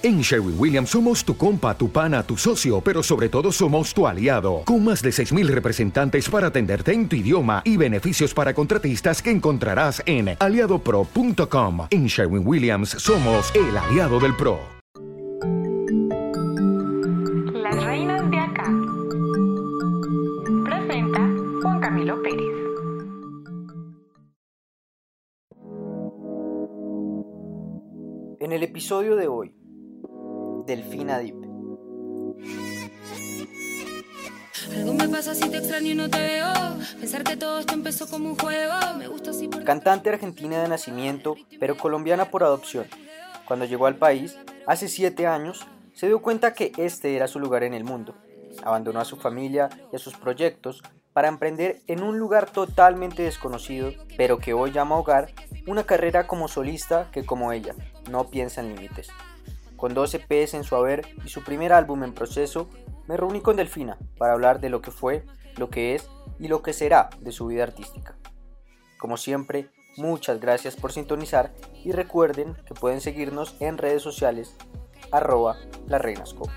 En Sherwin Williams somos tu compa, tu pana, tu socio, pero sobre todo somos tu aliado, con más de 6.000 representantes para atenderte en tu idioma y beneficios para contratistas que encontrarás en aliadopro.com. En Sherwin Williams somos el aliado del PRO. Las reinas de acá. Presenta Juan Camilo Pérez. En el episodio de hoy, Delfina Deep. Algo me pasa si te extraño y no te veo. Pensar que todo esto empezó como un juego. Me gusta así porque... Cantante argentina de nacimiento, pero colombiana por adopción. Cuando llegó al país, hace siete años, se dio cuenta que este era su lugar en el mundo. Abandonó a su familia y a sus proyectos para emprender en un lugar totalmente desconocido, pero que hoy llama hogar, una carrera como solista que como ella, no piensa en límites. Con 12 EPs en su haber y su primer álbum en proceso, me reuní con Delfina para hablar de lo que fue, lo que es y lo que será de su vida artística. Como siempre, muchas gracias por sintonizar y recuerden que pueden seguirnos en redes sociales arroba la reinasco.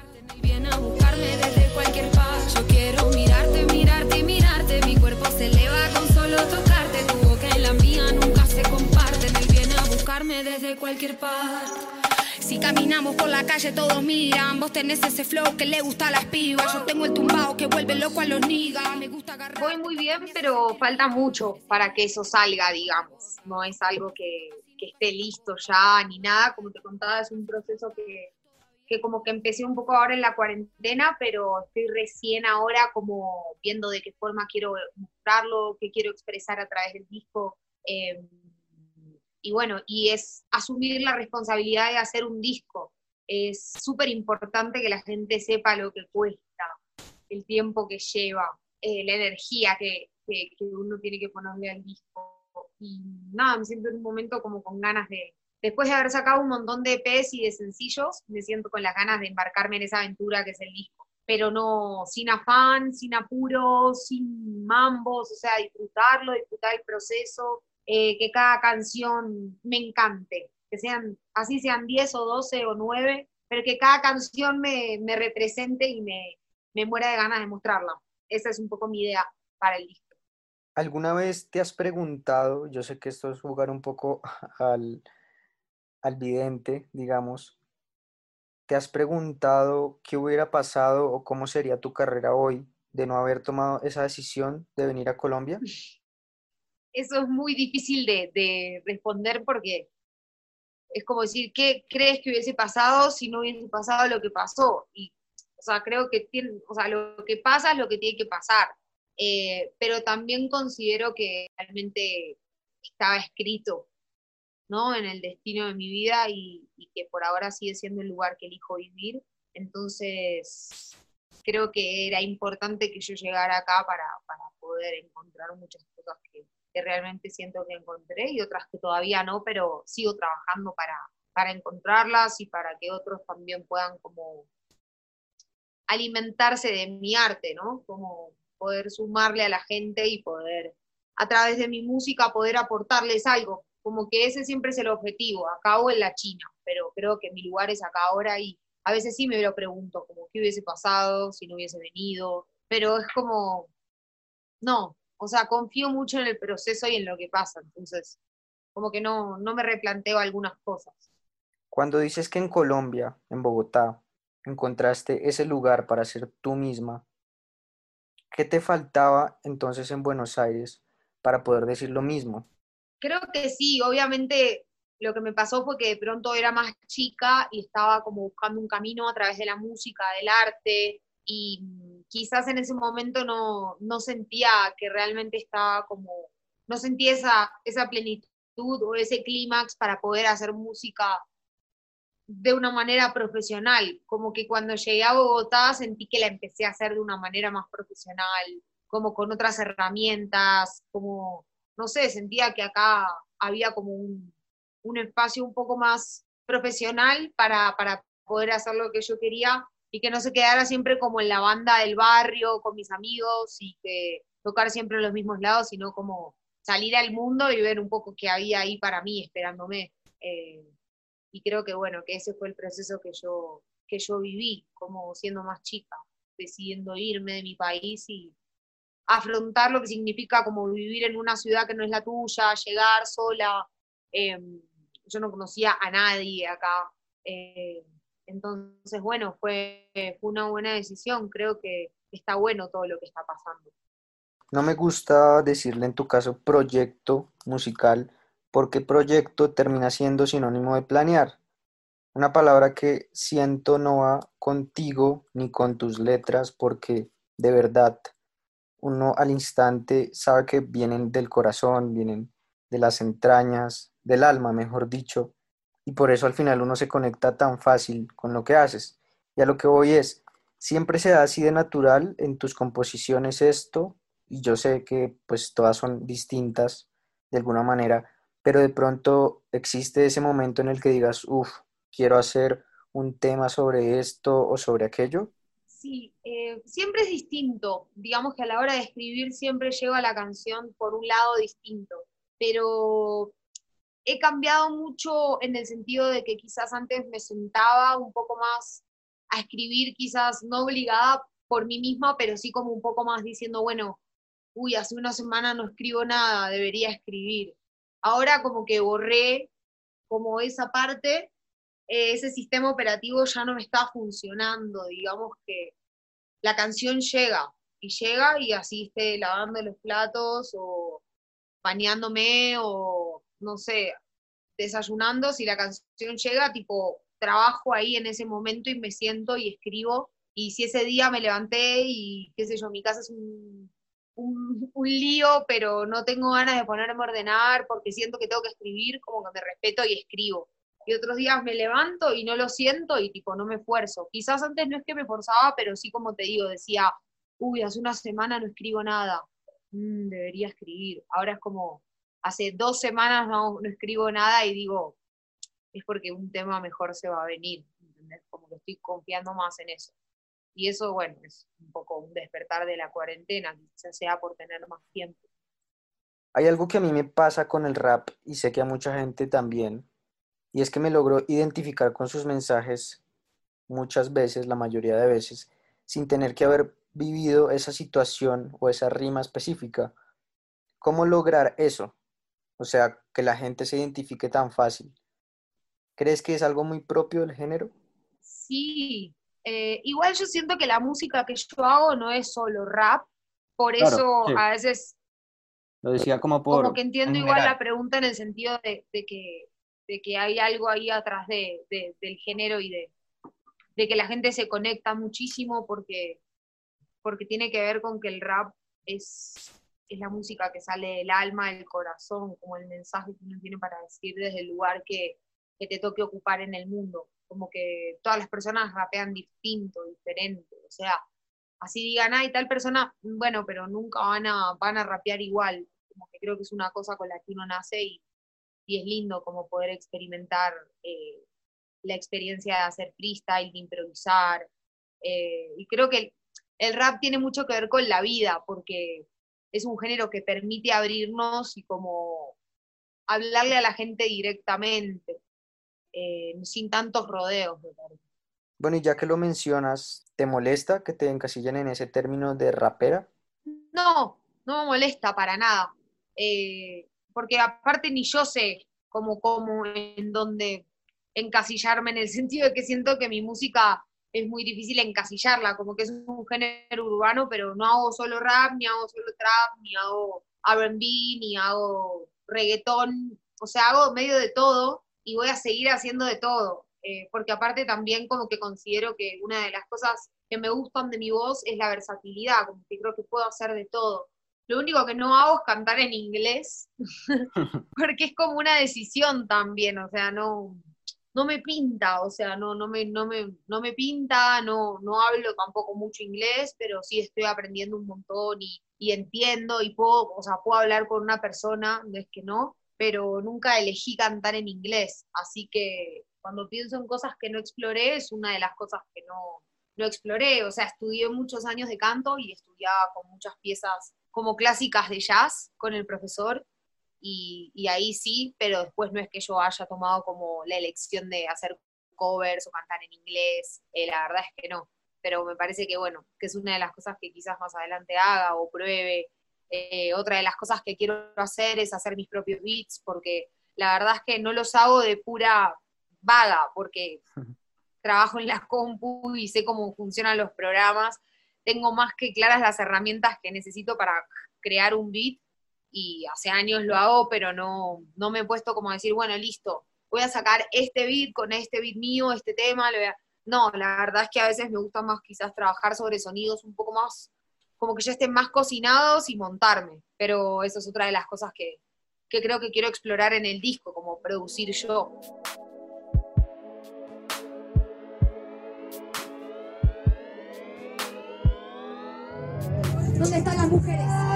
Si caminamos por la calle todos miran Vos tenés ese flow que le gusta a las pibas Yo tengo el tumbao que vuelve loco a los niggas Me gusta agarrar Voy muy bien, pero falta mucho para que eso salga, digamos. No es algo que, esté listo ya ni nada. Como te contaba, es un proceso que, que como que empecé un poco ahora en la cuarentena, pero estoy recién ahora como viendo de qué forma quiero mostrarlo, qué quiero expresar a través del disco. eh, y bueno, y es asumir la responsabilidad de hacer un disco. Es súper importante que la gente sepa lo que cuesta, el tiempo que lleva, eh, la energía que, que, uno tiene que ponerle al disco. Y nada, me siento en un momento como con ganas de, después de haber sacado un montón de EPs y de sencillos, me siento con las ganas de embarcarme en esa aventura que es el disco. Pero no, sin afán, sin apuro, sin mambos, o sea, disfrutarlo, disfrutar el proceso, eh, que cada canción me encante, que sean, así sean 10 o 12 o 9, pero que cada canción me, me represente y me, me muera de ganas de mostrarla. Esa es un poco mi idea para el disco. ¿Alguna vez te has preguntado, yo sé que esto es jugar un poco al, al vidente, digamos, ¿te has preguntado qué hubiera pasado o cómo sería tu carrera hoy de no haber tomado esa decisión de venir a Colombia? Eso es muy difícil de, de responder porque es como decir, ¿qué crees que hubiese pasado si no hubiese pasado lo que pasó? Y, o sea, creo que o sea, lo que pasa es lo que tiene que pasar. Eh, pero también considero que realmente estaba escrito, ¿no? En el destino de mi vida y, y que por ahora sigue siendo el lugar que elijo vivir. Entonces, creo que era importante que yo llegara acá para, para poder encontrar muchas cosas que, que realmente siento que encontré y otras que todavía no, pero sigo trabajando para, para encontrarlas y para que otros también puedan como alimentarse de mi arte, ¿no? Como poder sumarle a la gente y poder, a través de mi música, poder aportarles algo. Como que ese siempre es el objetivo, acá o en la China, pero creo que mi lugar es acá ahora y a veces sí me lo pregunto, como qué hubiese pasado si no hubiese venido, pero es como, no, o sea, confío mucho en el proceso y en lo que pasa, entonces como que no, no me replanteo algunas cosas. Cuando dices que en Colombia, en Bogotá, encontraste ese lugar para ser tú misma, ¿qué te faltaba entonces en Buenos Aires para poder decir lo mismo? Creo que sí, obviamente lo que me pasó fue que de pronto era más chica y estaba como buscando un camino a través de la música, del arte, y quizás en ese momento no, no sentía que realmente estaba como, no sentía esa, esa plenitud o ese clímax para poder hacer música de una manera profesional, como que cuando llegué a Bogotá sentí que la empecé a hacer de una manera más profesional, como con otras herramientas, como, no sé, sentía que acá había como un, un espacio un poco más profesional para, para poder hacer lo que yo quería y que no se quedara siempre como en la banda del barrio con mis amigos y que tocar siempre en los mismos lados, sino como salir al mundo y ver un poco qué había ahí para mí esperándome. Eh, y creo que bueno, que ese fue el proceso que yo, que yo viví como siendo más chica, decidiendo irme de mi país y afrontar lo que significa como vivir en una ciudad que no es la tuya, llegar sola. Em, yo no conocía a nadie acá. Eh, entonces, bueno, fue, una buena decisión. Creo que está bueno todo lo que está pasando. No me gusta decirle en tu caso proyecto musical, porque proyecto termina siendo sinónimo de planear. Una palabra que siento no va contigo ni con tus letras, porque de verdad uno al instante sabe que vienen del corazón, vienen de las entrañas, del alma, mejor dicho, y por eso al final uno se conecta tan fácil con lo que haces. Y a lo que voy es, siempre se da así de natural en tus composiciones esto, y yo sé que pues todas son distintas de alguna manera, pero de pronto existe ese momento en el que digas, uff, quiero hacer un tema sobre esto o sobre aquello. Sí, eh, siempre es distinto. Digamos que a la hora de escribir siempre lleva la canción por un lado distinto, pero he cambiado mucho en el sentido de que quizás antes me sentaba un poco más a escribir, quizás no obligada por mí misma, pero sí como un poco más diciendo, bueno, uy, hace una semana no escribo nada, debería escribir. Ahora como que borré como esa parte, eh, ese sistema operativo ya no me está funcionando, digamos que la canción llega y llega y así lavando los platos o bañándome o no sé, desayunando, si la canción llega, tipo, trabajo ahí en ese momento y me siento y escribo. Y si ese día me levanté y, qué sé yo, mi casa es un, un, lío, pero no tengo ganas de ponerme a ordenar porque siento que tengo que escribir, como que me respeto y escribo. Y otros días me levanto y no lo siento y tipo no me esfuerzo. Quizás antes no es que me forzaba, pero sí como te digo, decía, uy, hace una semana no escribo nada, mm, debería escribir. Ahora es como, hace dos semanas no, no, escribo nada y digo, es porque un tema mejor se va a venir. Como que estoy confiando más en eso. Y eso, bueno, es un poco un despertar de la cuarentena, quizás sea por tener más tiempo. Hay algo que a mí me pasa con el rap y sé que a mucha gente también, y es que me logro identificar con sus mensajes muchas veces, la mayoría de veces, sin tener que haber vivido esa situación o esa rima específica. ¿Cómo lograr eso? O sea, que la gente se identifique tan fácil. ¿Crees que es algo muy propio del género? Sí, eh, igual yo siento que la música que yo hago no es solo rap, por claro, eso sí. a veces... Lo decía como por... Como que entiendo igual la pregunta en el sentido de, de, que, de que hay algo ahí atrás de, del género y de, de que la gente se conecta muchísimo porque, porque tiene que ver con que el rap es es la música que sale del alma, del corazón, como el mensaje que uno tiene para decir desde el lugar que, que te toque ocupar en el mundo. Como que todas las personas rapean distinto, diferente. O sea, así digan, ay, tal persona, bueno, pero nunca van a, van a rapear igual. Como que creo que es una cosa con la que uno nace y, y es lindo como poder experimentar eh, la experiencia de hacer freestyle, de improvisar. Eh, y creo que el, el rap tiene mucho que ver con la vida, porque es un género que permite abrirnos y como hablarle a la gente directamente, eh, sin tantos rodeos. Bueno, y ya que lo mencionas, ¿te molesta que te encasillen en ese término de rapera? No, no me molesta para nada. Eh, porque aparte ni yo sé cómo, cómo, en dónde encasillarme, en el sentido de que siento que mi música es muy difícil encasillarla, como que es un género urbano, pero no hago solo rap, ni hago solo trap, ni hago RB, ni hago reggaetón, o sea, hago medio de todo y voy a seguir haciendo de todo, eh, porque aparte también como que considero que una de las cosas que me gustan de mi voz es la versatilidad, como que creo que puedo hacer de todo. Lo único que no hago es cantar en inglés, porque es como una decisión también, o sea, no, no me pinta, o sea, no, no, me, no, me, no me pinta, no, no hablo tampoco mucho inglés, pero sí estoy aprendiendo un montón y, entiendo y puedo, o sea, puedo hablar con una persona, no es que no, pero nunca elegí cantar en inglés, así que cuando pienso en cosas que no exploré, es una de las cosas que no, no exploré, o sea, estudié muchos años de canto y estudiaba con muchas piezas como clásicas de jazz con el profesor, y, y ahí sí, pero después no es que yo haya tomado como la elección de hacer covers o cantar en inglés, eh, la verdad es que no, pero me parece que bueno, que es una de las cosas que quizás más adelante haga o pruebe. Eh, otra de las cosas que quiero hacer es hacer mis propios beats, porque la verdad es que no los hago de pura vaga, porque trabajo en la compu y sé cómo funcionan los programas, tengo más que claras las herramientas que necesito para crear un beat y hace años lo hago, pero no, no me he puesto como a decir, bueno, listo, voy a sacar este beat con este beat mío, este tema. No, la verdad es que a veces me gusta más quizás trabajar sobre sonidos un poco más, como que ya estén más cocinados y montarme, pero eso es otra de las cosas que, que creo que quiero explorar en el disco, como producir yo. ¿Dónde están las mujeres?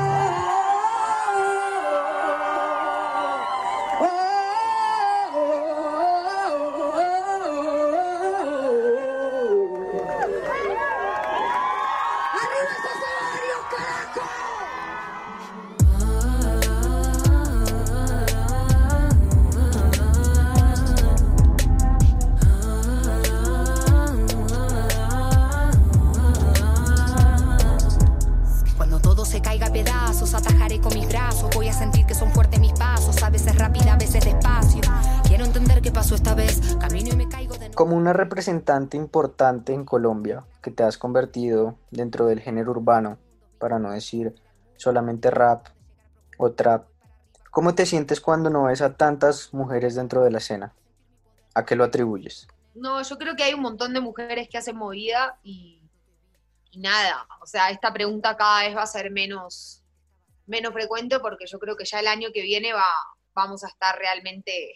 Representante importante en Colombia, que te has convertido dentro del género urbano, para no decir solamente rap o trap, ¿cómo te sientes cuando no ves a tantas mujeres dentro de la escena? ¿A qué lo atribuyes? No, yo creo que hay un montón de mujeres que hacen movida y, y nada. O sea, esta pregunta cada vez va a ser menos, menos frecuente porque yo creo que ya el año que viene va, vamos a estar realmente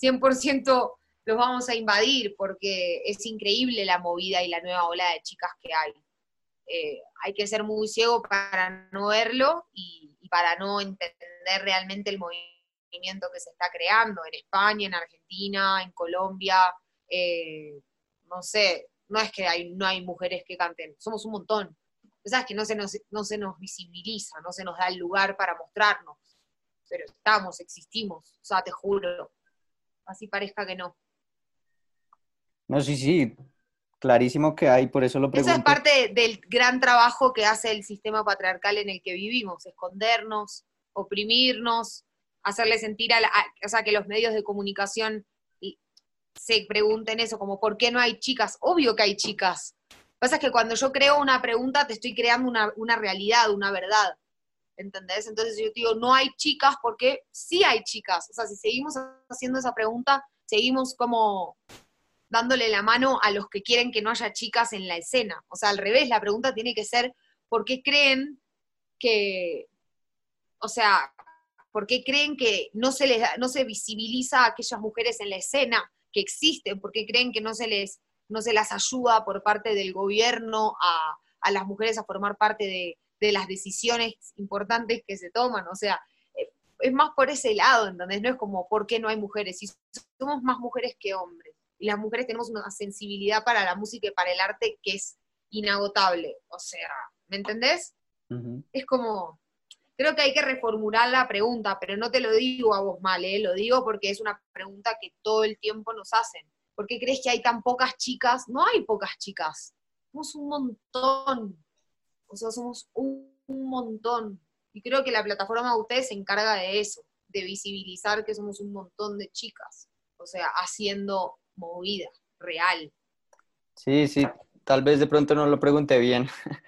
100% los vamos a invadir porque es increíble la movida y la nueva ola de chicas que hay. Eh, hay que ser muy ciego para no verlo y, para no entender realmente el movimiento que se está creando en España, en Argentina, en Colombia. eh, no sé, no es que no hay mujeres que canten, somos un montón. Sabes que no se nos visibiliza, no se nos da el lugar para mostrarnos, pero estamos, existimos, o sea, te juro, así parezca que no. No, sí, sí, clarísimo que hay, por eso lo Eso pregunto. es parte del gran trabajo que hace el sistema patriarcal en el que vivimos, escondernos, oprimirnos, hacerle sentir a, la, a- o sea, que los medios de comunicación se pregunten eso, como ¿por qué no hay chicas? Obvio que hay chicas. Lo que pasa es que cuando yo creo una pregunta te estoy creando una, una realidad, una verdad. ¿Entendés? Entonces yo te digo, no hay chicas porque sí hay chicas. O sea, si seguimos haciendo esa pregunta, seguimos como dándole la mano a los que quieren que no haya chicas en la escena. O sea, al revés, la pregunta tiene que ser, ¿por qué creen que, o sea, por qué creen que no se les no se visibiliza a aquellas mujeres en la escena que existen? ¿Por qué creen que no se les, no se las ayuda por parte del gobierno a, a las mujeres a formar parte de, de las decisiones importantes que se toman? O sea, eh, es más por ese lado, ¿entendés? No es como, ¿por qué no hay mujeres? Si somos más mujeres que hombres y las mujeres tenemos una sensibilidad para la música y para el arte que es inagotable. O sea, ¿me entendés? Es como, creo que hay que reformular la pregunta, pero no te lo digo a vos mal, ¿eh? lo digo porque es una pregunta que todo el tiempo nos hacen. ¿Por qué crees que hay tan pocas chicas? No hay pocas chicas, somos un montón. O sea, somos un, un montón. Y creo que la plataforma de ustedes se encarga de eso, de visibilizar que somos un montón de chicas. O sea, haciendo movida real. Sí, sí, tal vez de pronto no lo pregunté bien.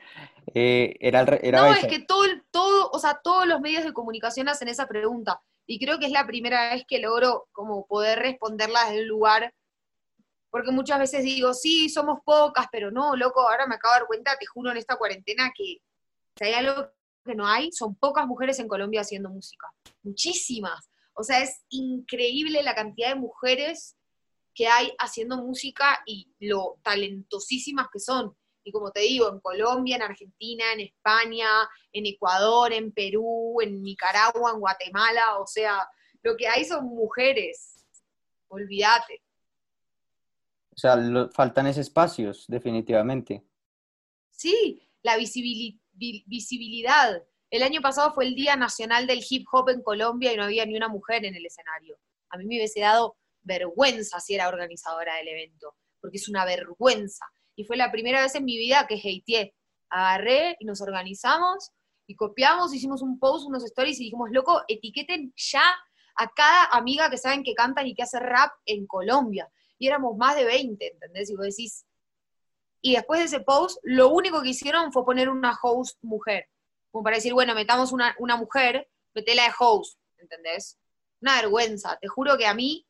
Eh, era era no, esa. es que todo, todo, o sea, todos los medios de comunicación hacen esa pregunta. Y creo que es la primera vez que logro como poder responderla desde un lugar, porque muchas veces digo, sí, somos pocas, pero no, loco, ahora me acabo de dar cuenta, te juro en esta cuarentena que si hay algo que no hay, son pocas mujeres en Colombia haciendo música. Muchísimas. O sea, es increíble la cantidad de mujeres que hay haciendo música y lo talentosísimas que son. Y como te digo, en Colombia, en Argentina, en España, en Ecuador, en Perú, en Nicaragua, en Guatemala, o sea, lo que hay son mujeres. Olvídate. O sea, lo- faltan esos espacios, definitivamente. Sí, la visibili- vi- visibilidad. el año pasado fue el Día Nacional del Hip Hop en Colombia y no había ni una mujer en el escenario. A mí me hubiese dado vergüenza si era organizadora del evento, porque es una vergüenza. Y fue la primera vez en mi vida que hateé. Agarré y nos organizamos y copiamos, hicimos un post, unos stories y dijimos, loco, etiqueten ya a cada amiga que saben que cantan y que hace rap en Colombia. Y éramos más de 20, ¿entendés? Y vos decís, y después de ese post, lo único que hicieron fue poner una host mujer. Como para decir, bueno, metamos una, una mujer, metela de host, ¿entendés? Una vergüenza. Te juro que a mí,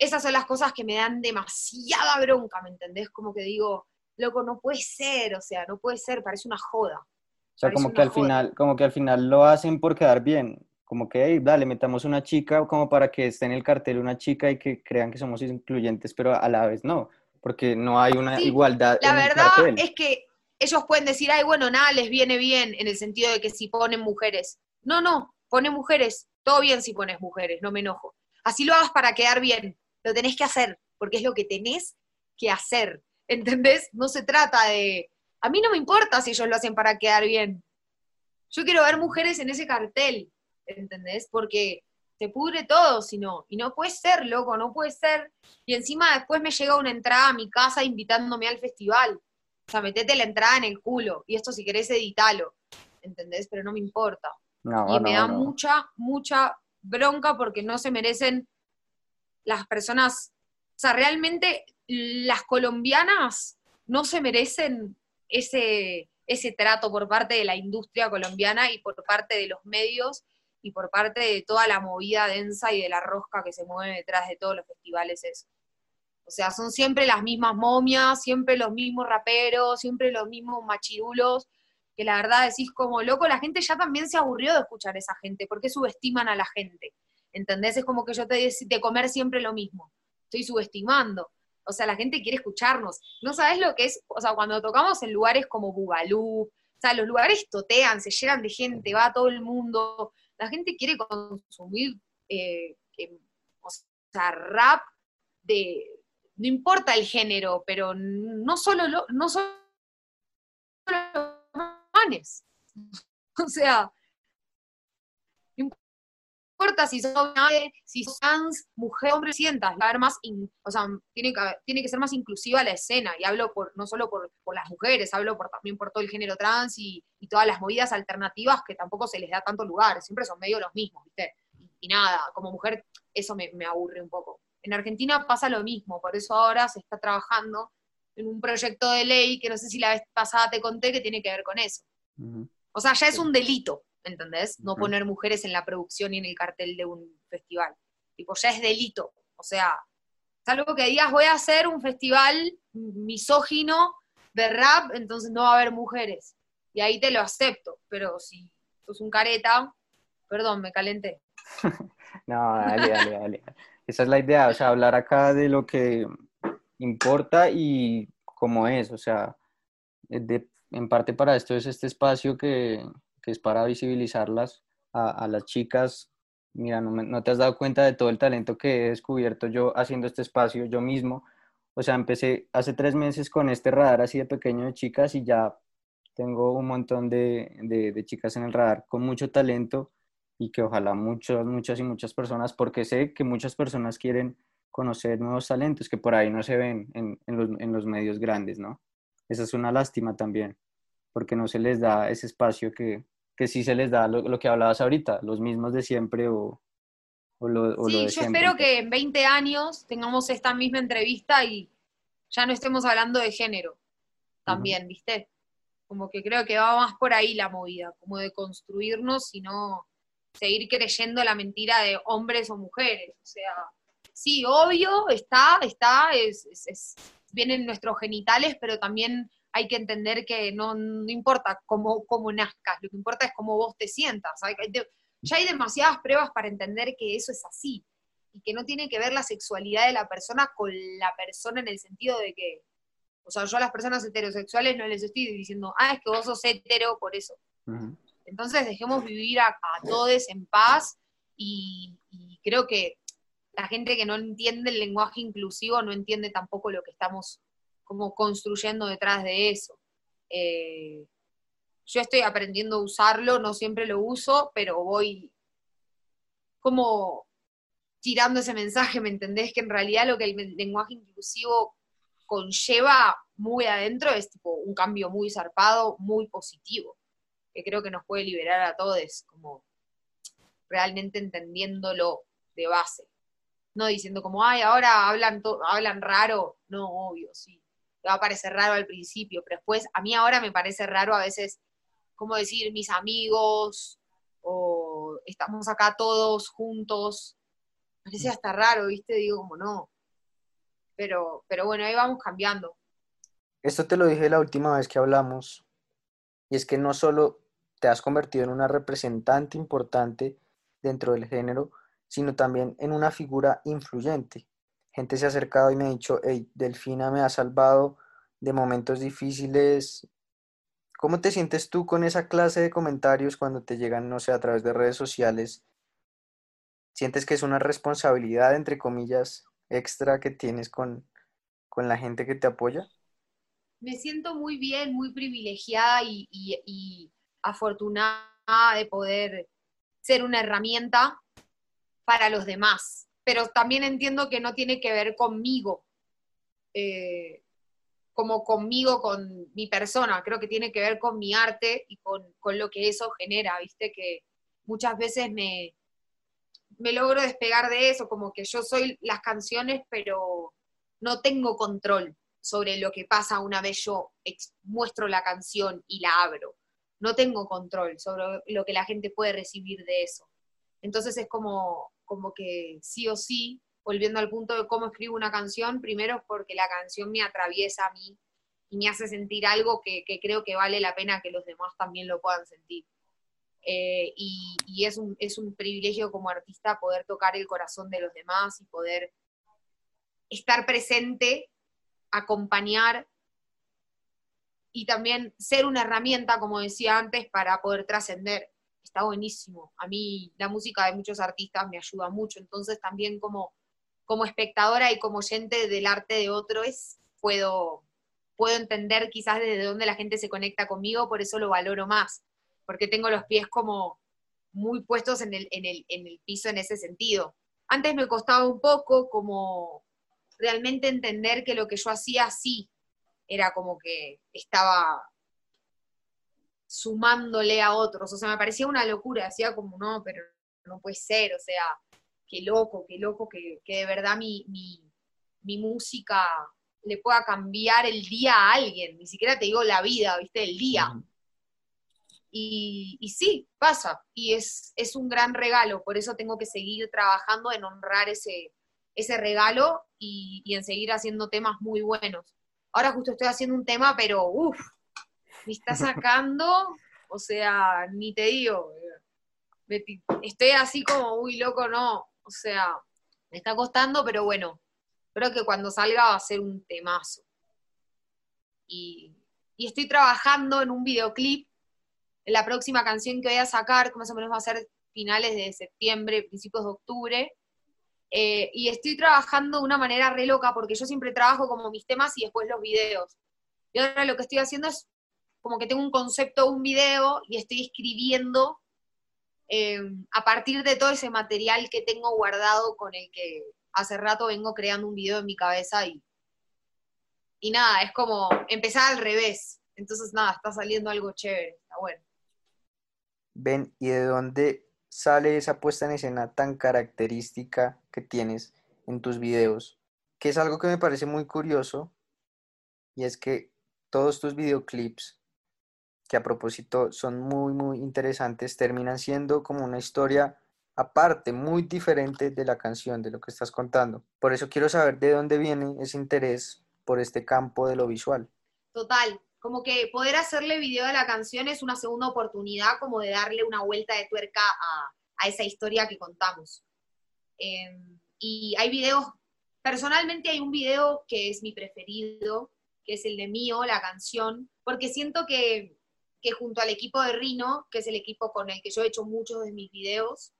esas son las cosas que me dan demasiada bronca, ¿me entendés? Como que digo, loco, no puede ser, o sea, no puede ser, parece una joda. O sea, como que al final, como que al final lo hacen por quedar bien. Como que, hey, dale, metamos una chica como para que esté en el cartel una chica y que crean que somos incluyentes, pero a la vez no porque no hay una igualdad. La verdad es que ellos pueden decir, ay, bueno, nada les viene bien en el sentido de que si ponen mujeres. No, no, pone mujeres, todo bien si pones mujeres, no me enojo. Así lo hagas para quedar bien, lo tenés que hacer, porque es lo que tenés que hacer, ¿entendés? No se trata de... A mí no me importa si ellos lo hacen para quedar bien. Yo quiero ver mujeres en ese cartel, ¿entendés? Porque te pudre todo, si no. Y no puede ser, loco, no puede ser. Y encima después me llega una entrada a mi casa invitándome al festival. O sea, metete la entrada en el culo. Y esto si querés editalo. ¿Entendés? Pero no me importa. y me da mucha, mucha bronca porque no se merecen las personas. O sea, realmente las colombianas no se merecen ese, ese trato por parte de la industria colombiana y por parte de los medios y por parte de toda la movida densa y de la rosca que se mueve detrás de todos los festivales eso. O sea, son siempre las mismas momias, siempre los mismos raperos, siempre los mismos machirulos, que la verdad decís como loco, la gente ya también se aburrió de escuchar a esa gente, porque subestiman a la gente. ¿Entendés? Es como que yo te decía de comer siempre lo mismo. Estoy subestimando. O sea, la gente quiere escucharnos. No sabes lo que es, o sea, cuando tocamos en lugares como Bugalú, o sea, los lugares totean, se llenan de gente, va todo el mundo, la gente quiere consumir, eh, o sea, rap de, no importa el género, pero no solo, lo, no solo los manes. O sea, importa si son si trans, mujer, hombre, sientas, va a más, o sea, tiene que, tiene que ser más inclusiva la escena, y hablo por, no solo por, las mujeres, hablo por, también por todo el género trans y, todas las movidas alternativas que tampoco se les da tanto lugar, siempre son medio los mismos, ¿viste? Y, nada, como mujer eso me, aburre un poco. En Argentina pasa lo mismo, por eso ahora se está trabajando en un proyecto de ley que no sé si la vez pasada te conté que tiene que ver con eso. O sea, ya es un delito ¿entendés? No poner mujeres en la producción y en el cartel de un festival. Tipo, ya es delito. O sea, es algo que digas, voy a hacer un festival misógino de rap, entonces no va a haber mujeres. Y ahí te lo acepto, pero si sos un careta, perdón, me calenté. no, dale, dale, dale. Esa es la idea, o sea, hablar acá de lo que importa y cómo es, o sea, en parte para esto es este espacio que, que es para visibilizarlas a, las chicas. Mira, no, no, te has dado cuenta de todo el talento que he descubierto yo haciendo este espacio yo mismo. O sea, empecé hace tres meses con este radar así de pequeño de chicas y ya tengo un montón de, de, chicas en el radar con mucho talento y que ojalá muchas, muchas y muchas personas, porque sé que muchas personas quieren conocer nuevos talentos que por ahí no se ven en, en, los, en los medios grandes, ¿no? Esa es una lástima también porque no se les da ese espacio que, que sí se les da lo, que hablabas ahorita, los mismos de siempre o, o lo, o sí, yo espero que en 20 años tengamos esta misma entrevista y ya no estemos hablando de género también, ¿viste? Como que creo que va más por ahí la movida, como de construirnos y no seguir creyendo la mentira de hombres o mujeres. O sea, sí, obvio, está, está, es, es vienen nuestros genitales, pero también hay que entender que no, importa cómo, cómo, nazcas, lo que importa es cómo vos te sientas. ya hay demasiadas pruebas para entender que eso es así y que no tiene que ver la sexualidad de la persona con la persona en el sentido de que, o sea, yo a las personas heterosexuales no les estoy diciendo, ah, es que vos sos hetero por eso. Entonces dejemos vivir a, todos en paz y, y creo que la gente que no entiende el lenguaje inclusivo no entiende tampoco lo que estamos como construyendo detrás de eso. Eh, yo estoy aprendiendo a usarlo, no siempre lo uso, pero voy como tirando ese mensaje, ¿me entendés? Que en realidad lo que el lenguaje inclusivo conlleva muy adentro es tipo un cambio muy zarpado, muy positivo, que creo que nos puede liberar a todos, como realmente entendiéndolo de base. No diciendo como, ay, ahora hablan, hablan raro. No, obvio, sí. Te va a parecer raro al principio, pero después, a mí ahora me parece raro a veces, como decir, mis amigos, o estamos acá todos juntos. Parece mm. hasta raro, ¿viste? Digo, como no. Pero, pero bueno, ahí vamos cambiando. Esto te lo dije la última vez que hablamos, y es que no solo te has convertido en una representante importante dentro del género, sino también en una figura influyente. Se ha acercado y me ha dicho, hey, Delfina me ha salvado de momentos difíciles. ¿Cómo te sientes tú con esa clase de comentarios cuando te llegan, no sé, a través de redes sociales? ¿Sientes que es una responsabilidad, entre comillas, extra que tienes con, con la gente que te apoya? Me siento muy bien, muy privilegiada y, y afortunada de poder ser una herramienta para los demás, pero también entiendo que no tiene que ver conmigo, eh, como conmigo, con mi persona, creo que tiene que ver con mi arte y con, lo que eso genera, viste, que muchas veces me, me logro despegar de eso, como que yo soy las canciones, pero no tengo control sobre lo que pasa una vez yo muestro la canción y la abro. No tengo control sobre lo que la gente puede recibir de eso. Entonces es como, como que sí o sí, volviendo al punto de cómo escribo una canción, primero es porque la canción me atraviesa a mí y me hace sentir algo que, creo que vale la pena que los demás también lo puedan sentir. Eh, y, es, un, es un privilegio como artista poder tocar el corazón de los demás y poder estar presente, acompañar y también ser una herramienta, como decía antes, para poder trascender está buenísimo. A mí la música de muchos artistas me ayuda mucho, entonces también como, como espectadora y como oyente del arte de otros, puedo, puedo entender quizás desde dónde la gente se conecta conmigo, por eso lo valoro más, porque tengo los pies como muy puestos en el, en el, en el piso en ese sentido. Antes me costaba un poco como realmente entender que lo que yo hacía sí era como que estaba sumándole a otros. O sea, me parecía una locura, decía como, no, pero no puede ser, o sea, qué loco, qué loco que, de verdad mi, música le pueda cambiar el día a alguien, ni siquiera te digo la vida, viste, el día. Y, y, sí, pasa, y es, es, un gran regalo, por eso tengo que seguir trabajando en honrar ese, ese regalo y, y en seguir haciendo temas muy buenos. Ahora justo estoy haciendo un tema, pero uff, me está sacando, o sea, ni te digo, estoy así como, muy loco, no, o sea, me está costando, pero bueno, creo que cuando salga va a ser un temazo. Y, estoy trabajando en un videoclip, en la próxima canción que voy a sacar, más o menos va a ser finales de septiembre, principios de octubre, eh, y estoy trabajando de una manera re loca, porque yo siempre trabajo como mis temas y después los videos. Y ahora lo que estoy haciendo es como que tengo un concepto, un video y estoy escribiendo em, a partir de todo ese material que tengo guardado con el que hace rato vengo creando un video en mi cabeza y, y nada, es como empezar al revés. Entonces nada, está saliendo algo chévere, está bueno. Ven, ¿y de dónde sale esa puesta en escena tan característica que tienes en tus videos? Que es algo que me parece muy curioso y es que todos tus videoclips que a propósito son muy, muy interesantes, terminan siendo como una historia aparte, muy diferente de la canción, de lo que estás contando. Por eso quiero saber de dónde viene ese interés por este campo de lo visual. Total, como que poder hacerle video de la canción es una segunda oportunidad como de darle una vuelta de tuerca a, esa historia que contamos. Em, y hay videos, personalmente hay un video que es mi preferido, que es el de mío, la canción, porque siento que que junto al equipo de Rino, que es el equipo con el que yo he hecho muchos de mis videos,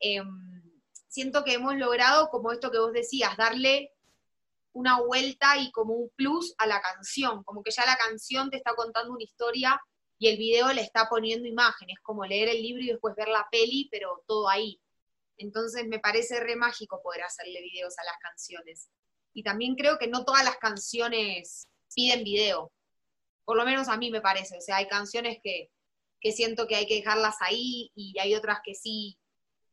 em, siento que hemos logrado, como esto que vos decías, darle una vuelta y como un plus a la canción, como que ya la canción te está contando una historia y el video le está poniendo imágenes, como leer el libro y después ver la peli, pero todo ahí. Entonces me parece re mágico poder hacerle videos a las canciones. Y también creo que no todas las canciones piden video. Por lo menos a mí me parece. O sea, hay canciones que, que siento que hay que dejarlas ahí y hay otras que sí,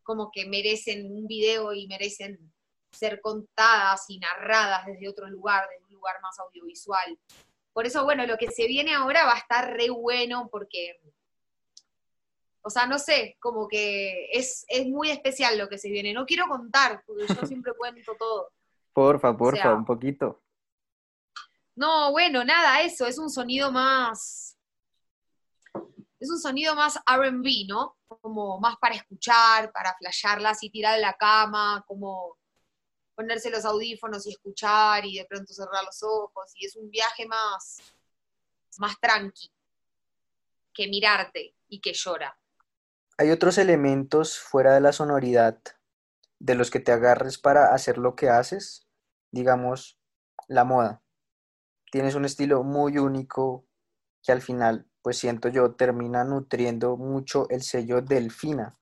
como que merecen un video y merecen ser contadas y narradas desde otro lugar, desde un lugar más audiovisual. Por eso, bueno, lo que se viene ahora va a estar re bueno porque, o sea, no sé, como que es, muy especial lo que se viene. No quiero contar, porque yo siempre cuento todo. Porfa, porfa, un poquito. No, bueno, nada, eso, es un sonido más, es un sonido más RB, ¿no? Como más para escuchar, para flashearlas y tirar de la cama, como ponerse los audífonos y escuchar y de pronto cerrar los ojos y es un viaje más, más tranqui que mirarte y que llora. ¿Hay otros elementos fuera de la sonoridad de los que te agarres para hacer lo que haces? Digamos, la moda. Tienes un estilo muy único que al final, pues siento yo, termina nutriendo mucho el sello Delfina,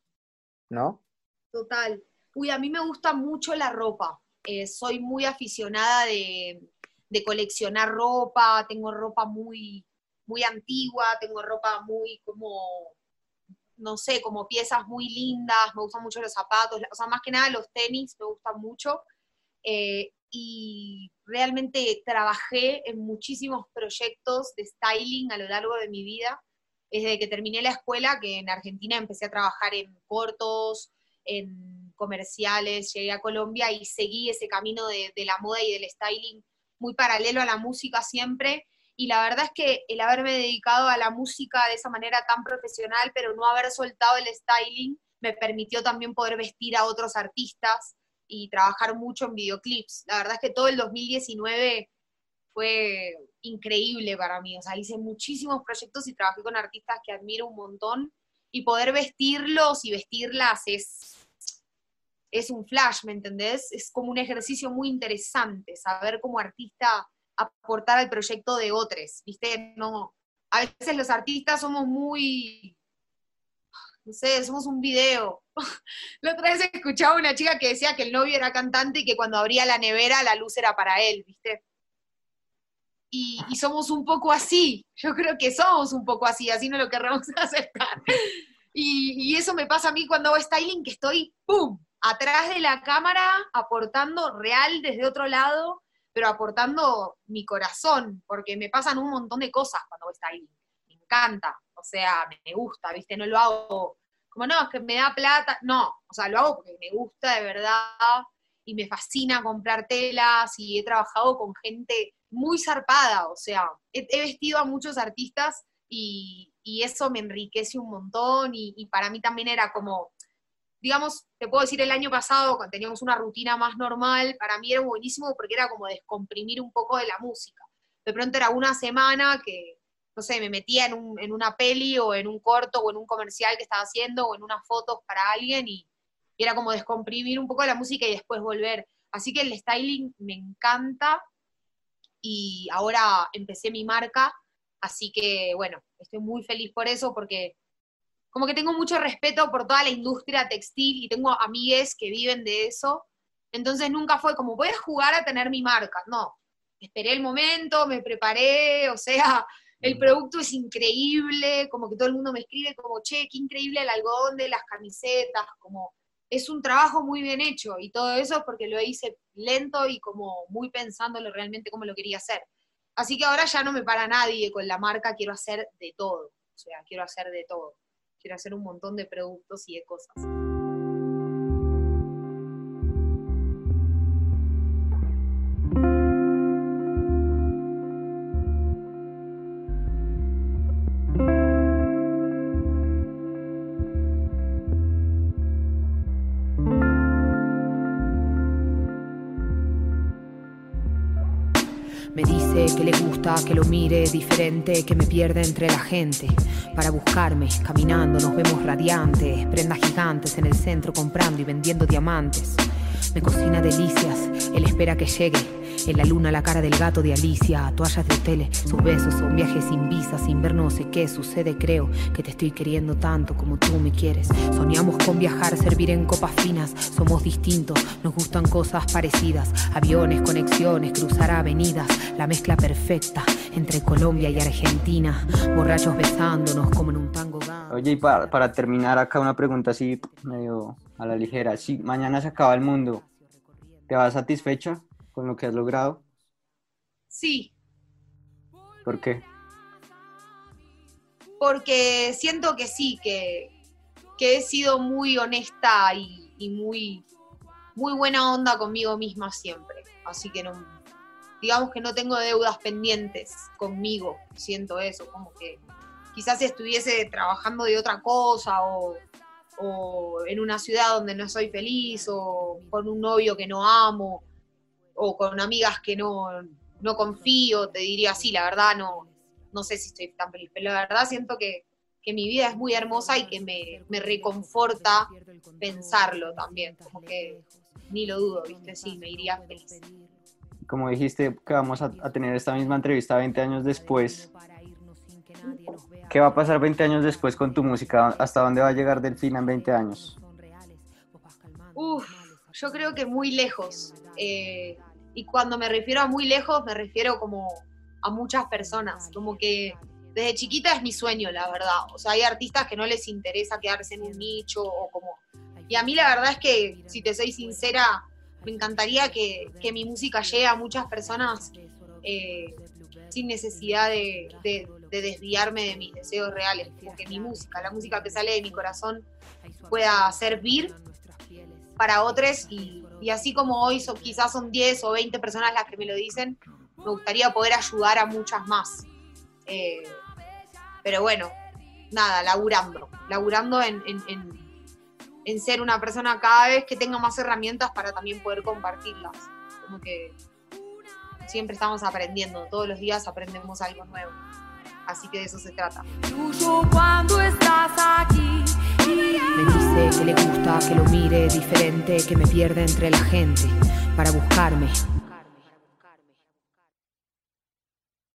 ¿no? Total. Uy, a mí me gusta mucho la ropa. Eh, soy muy aficionada de, coleccionar ropa, tengo ropa muy, muy antigua, tengo ropa muy como, no sé, como piezas muy lindas, me gustan mucho los zapatos, o sea, más que nada los tenis me gustan mucho. Eh, y realmente trabajé en muchísimos proyectos de styling a lo largo de mi vida. Desde que terminé la escuela, que en Argentina empecé a trabajar en cortos, en comerciales, llegué a Colombia y seguí ese camino de, la moda y del styling muy paralelo a la música siempre. Y la verdad es que el haberme dedicado a la música de esa manera tan profesional, pero no haber soltado el styling, me permitió también poder vestir a otros artistas y trabajar mucho en videoclips. La verdad es que todo el 2019 fue increíble para mí. O sea, hice muchísimos proyectos y trabajé con artistas que admiro un montón y poder vestirlos y vestirlas es, es un flash, ¿me entendés? Es como un ejercicio muy interesante, saber como artista aportar al proyecto de otros, ¿viste? No, a veces los artistas somos muy, no sé, somos un video. La otra vez escuchaba una chica que decía que el novio era cantante y que cuando abría la nevera la luz era para él, ¿viste? Y, somos un poco así. Yo creo que somos un poco así, así no lo querramos aceptar. Y, y eso me pasa a mí cuando hago styling, que estoy, ¡pum!, atrás de la cámara, aportando real desde otro lado, pero aportando mi corazón, porque me pasan un montón de cosas cuando hago styling. Encanta, o sea, me gusta, ¿viste? No lo hago como, no, es que me da plata. No, o sea, lo hago porque me gusta de verdad y me fascina comprar telas y he trabajado con gente muy zarpada, o sea, he, vestido a muchos artistas y, eso me enriquece un montón y, para mí también era como, digamos, te puedo decir el año pasado, cuando teníamos una rutina más normal, para mí era buenísimo porque era como descomprimir un poco de la música. De pronto era una semana que, no sé, me metía en, en una peli o en un corto o en un comercial que estaba haciendo o en unas fotos para alguien y, y era como descomprimir un poco la música y después volver. Así que el styling me encanta y ahora empecé mi marca, así que bueno, estoy muy feliz por eso porque como que tengo mucho respeto por toda la industria textil y tengo amigues que viven de eso, entonces nunca fue como voy a jugar a tener mi marca, no, esperé el momento, me preparé, o sea, el mm. producto es increíble, como que todo el mundo me escribe como, che, qué increíble el algodón de las camisetas, como es un trabajo muy bien hecho y todo eso porque lo hice lento y como muy pensándolo realmente cómo lo quería hacer. Así que ahora ya no me para nadie con la marca, quiero hacer de todo, o sea, quiero hacer de todo, quiero hacer un montón de productos y de cosas. Que lo mire diferente, que me pierde entre la gente. Para buscarme, caminando, nos vemos radiantes, prendas gigantes en el centro comprando y vendiendo diamantes. Me cocina delicias, él espera que llegue En la luna la cara del gato de Alicia, toallas de tele, sus besos son viajes sin visa, sin ver no sé qué sucede, creo que te estoy queriendo tanto como tú me quieres. Soñamos con viajar, servir en copas finas, somos distintos, nos gustan cosas parecidas, aviones, conexiones, cruzar avenidas, la mezcla perfecta entre Colombia y Argentina, borrachos besándonos como en un tango. Oye, y para, para terminar acá una pregunta así medio a la ligera, si mañana se acaba el mundo, ¿te vas satisfecha con lo que has logrado? Sí, ¿Por qué? porque siento que sí, que, que he sido muy honesta y, y muy, muy buena onda conmigo misma siempre. Así que no, digamos que no tengo deudas pendientes conmigo, siento eso, como que quizás si estuviese trabajando de otra cosa o, o en una ciudad donde no soy feliz o con un novio que no amo o con amigas que no, no confío, te diría sí, la verdad no, no sé si estoy tan feliz, pero la verdad siento que, que mi vida es muy hermosa y que me, me reconforta pensarlo también, como que ni lo dudo, ¿viste? Sí, me iría feliz. Como dijiste que vamos a, a tener esta misma entrevista 20 años después, ¿qué va a pasar 20 años después con tu música? ¿Hasta dónde va a llegar Delfina en 20 años? Uf, yo creo que muy lejos. Eh, y cuando me refiero a muy lejos, me refiero como a muchas personas. Como que desde chiquita es mi sueño, la verdad. O sea, hay artistas que no les interesa quedarse en un nicho o como... Y a mí la verdad es que, si te soy sincera, me encantaría que, que mi música llegue a muchas personas eh, sin necesidad de, de- de desviarme de mis deseos reales. Como mi música, la música que sale de mi corazón, pueda servir para otros y, así como hoy quizás son 10 o 20 personas las que me lo dicen, me gustaría poder ayudar a muchas más. Eh, pero bueno, nada, laburando, laburando en, en- en- en ser una persona cada vez que tenga más herramientas para también poder compartirlas. Como que siempre estamos aprendiendo, todos los días aprendemos algo nuevo. Así que de eso se trata. cuando estás aquí. Me dice que le gusta que lo mire diferente, que me pierde entre la gente para buscarme.